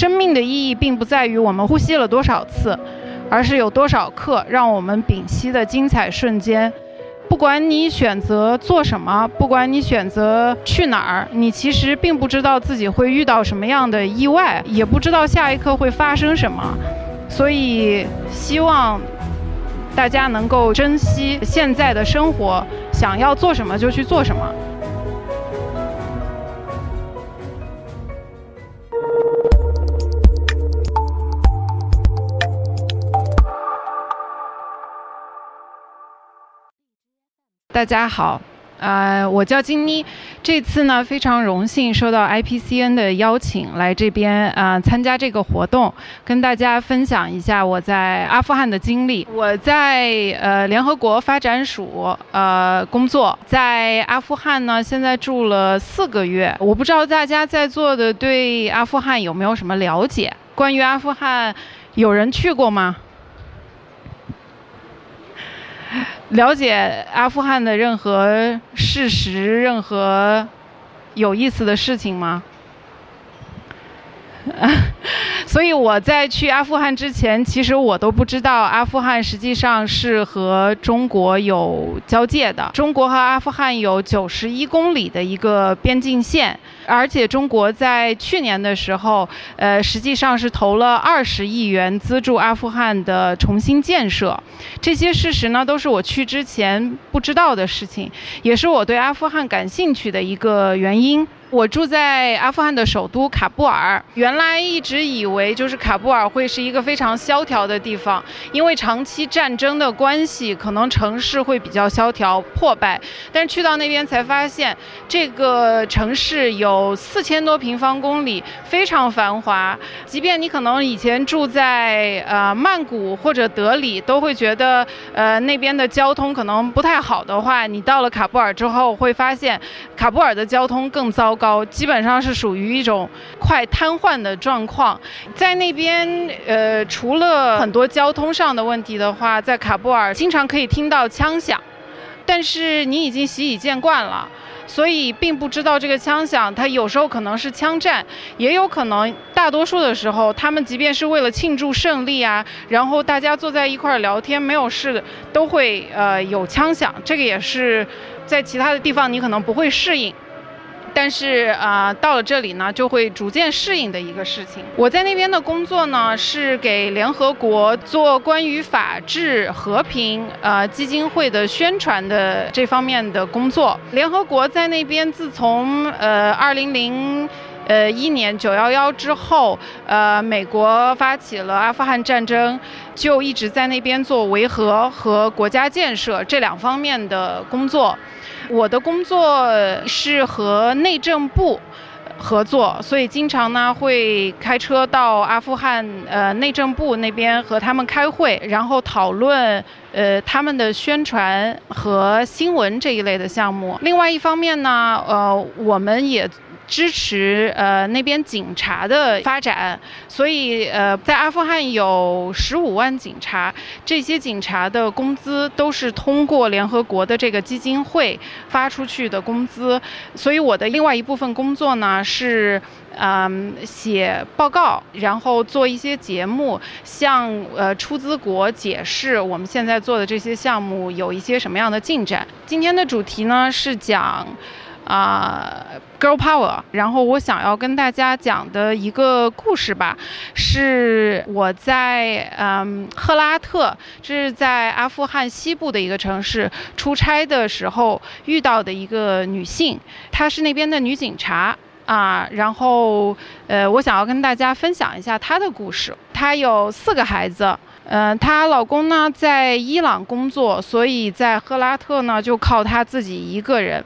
生命的意义并不在于我们呼吸了多少次，而是有多少刻让我们屏息的精彩瞬间。不管你选择做什么，不管你选择去哪儿，你其实并不知道自己会遇到什么样的意外，也不知道下一刻会发生什么。所以，希望大家能够珍惜现在的生活，想要做什么就去做什么。大家好，呃，我叫金妮，这次呢非常荣幸受到 IPCN 的邀请来这边啊参加这个活动，跟大家分享一下我在阿富汗的经历。我在呃联合国发展署呃工作，在阿富汗呢现在住了四个月。我不知道大家在座的对阿富汗有没有什么了解？关于阿富汗，有人去过吗？了解阿富汗的任何事实、任何有意思的事情吗？所以我在去阿富汗之前，其实我都不知道阿富汗实际上是和中国有交界的。中国和阿富汗有九十一公里的一个边境线，而且中国在去年的时候，呃，实际上是投了二十亿元资助阿富汗的重新建设。这些事实呢，都是我去之前不知道的事情，也是我对阿富汗感兴趣的一个原因。我住在阿富汗的首都喀布尔，原来一直以为就是喀布尔会是一个非常萧条的地方，因为长期战争的关系，可能城市会比较萧条破败。但是去到那边才发现，这个城市有四千多平方公里，非常繁华。即便你可能以前住在呃曼谷或者德里，都会觉得呃那边的交通可能不太好的话，你到了喀布尔之后会发现，喀布尔的交通更糟。高基本上是属于一种快瘫痪的状况，在那边呃，除了很多交通上的问题的话，在喀布尔经常可以听到枪响，但是你已经习以见惯了，所以并不知道这个枪响，它有时候可能是枪战，也有可能大多数的时候，他们即便是为了庆祝胜利啊，然后大家坐在一块儿聊天没有事，都会呃有枪响，这个也是在其他的地方你可能不会适应。但是啊，到了这里呢，就会逐渐适应的一个事情。我在那边的工作呢，是给联合国做关于法治和平呃基金会的宣传的这方面的工作。联合国在那边自从呃二零零呃一年九幺幺之后，呃美国发起了阿富汗战争，就一直在那边做维和和国家建设这两方面的工作。我的工作是和内政部合作，所以经常呢会开车到阿富汗呃内政部那边和他们开会，然后讨论呃他们的宣传和新闻这一类的项目。另外一方面呢，呃我们也。支持呃那边警察的发展，所以呃在阿富汗有十五万警察，这些警察的工资都是通过联合国的这个基金会发出去的工资，所以我的另外一部分工作呢是嗯写报告，然后做一些节目，向呃出资国解释我们现在做的这些项目有一些什么样的进展。今天的主题呢是讲。啊，Girl Power。然后我想要跟大家讲的一个故事吧，是我在嗯赫拉特，这是在阿富汗西部的一个城市出差的时候遇到的一个女性，她是那边的女警察啊。然后呃，我想要跟大家分享一下她的故事。她有四个孩子。嗯，她老公呢在伊朗工作，所以在赫拉特呢就靠她自己一个人。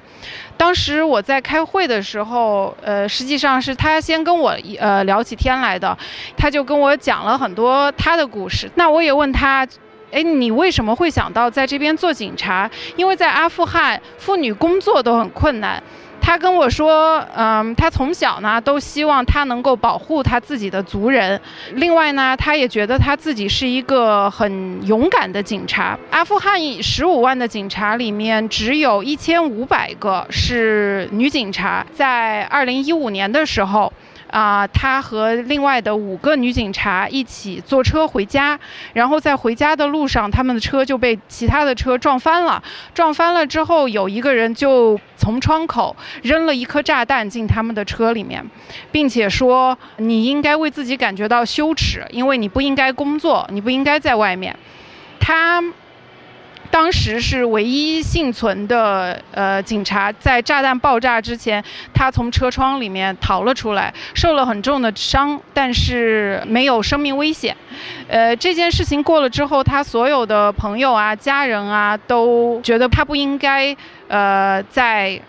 当时我在开会的时候，呃，实际上是她先跟我呃聊起天来的，她就跟我讲了很多她的故事。那我也问她，哎，你为什么会想到在这边做警察？因为在阿富汗，妇女工作都很困难。他跟我说，嗯，他从小呢都希望他能够保护他自己的族人。另外呢，他也觉得他自己是一个很勇敢的警察。阿富汗十五万的警察里面，只有一千五百个是女警察。在二零一五年的时候。啊，他和另外的五个女警察一起坐车回家，然后在回家的路上，他们的车就被其他的车撞翻了。撞翻了之后，有一个人就从窗口扔了一颗炸弹进他们的车里面，并且说：“你应该为自己感觉到羞耻，因为你不应该工作，你不应该在外面。”他。当时是唯一幸存的呃警察，在炸弹爆炸之前，他从车窗里面逃了出来，受了很重的伤，但是没有生命危险。呃，这件事情过了之后，他所有的朋友啊、家人啊都觉得他不应该呃在。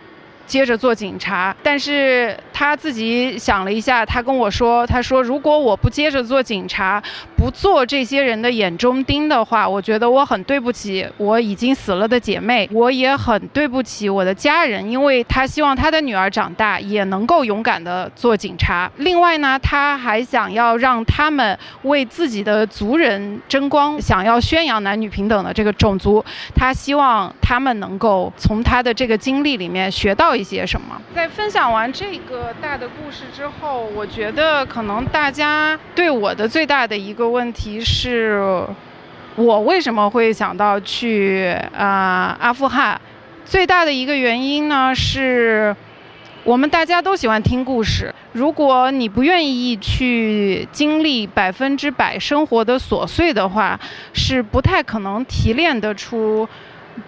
接着做警察，但是他自己想了一下，他跟我说：“他说如果我不接着做警察，不做这些人的眼中钉的话，我觉得我很对不起我已经死了的姐妹，我也很对不起我的家人，因为他希望他的女儿长大也能够勇敢的做警察。另外呢，他还想要让他们为自己的族人争光，想要宣扬男女平等的这个种族，他希望他们能够从他的这个经历里面学到。”一些什么？在分享完这个大的故事之后，我觉得可能大家对我的最大的一个问题是，我为什么会想到去啊阿富汗？最大的一个原因呢是，我们大家都喜欢听故事。如果你不愿意去经历百分之百生活的琐碎的话，是不太可能提炼得出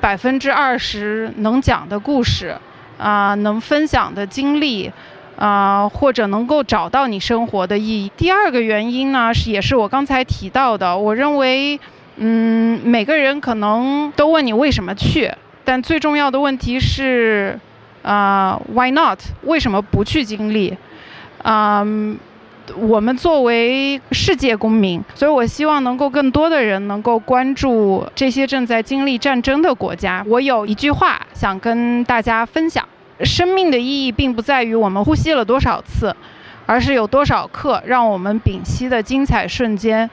百分之二十能讲的故事。啊，能分享的经历，啊，或者能够找到你生活的意义。第二个原因呢，是也是我刚才提到的。我认为，嗯，每个人可能都问你为什么去，但最重要的问题是，啊，Why not？为什么不去经历？啊，我们作为世界公民，所以我希望能够更多的人能够关注这些正在经历战争的国家。我有一句话想跟大家分享。生命的意义并不在于我们呼吸了多少次，而是有多少刻让我们屏息的精彩瞬间。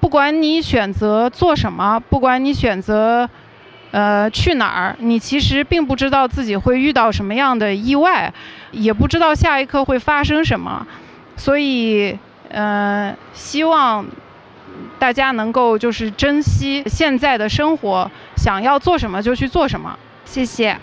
不管你选择做什么，不管你选择，呃，去哪儿，你其实并不知道自己会遇到什么样的意外，也不知道下一刻会发生什么。所以，呃，希望大家能够就是珍惜现在的生活，想要做什么就去做什么。谢谢。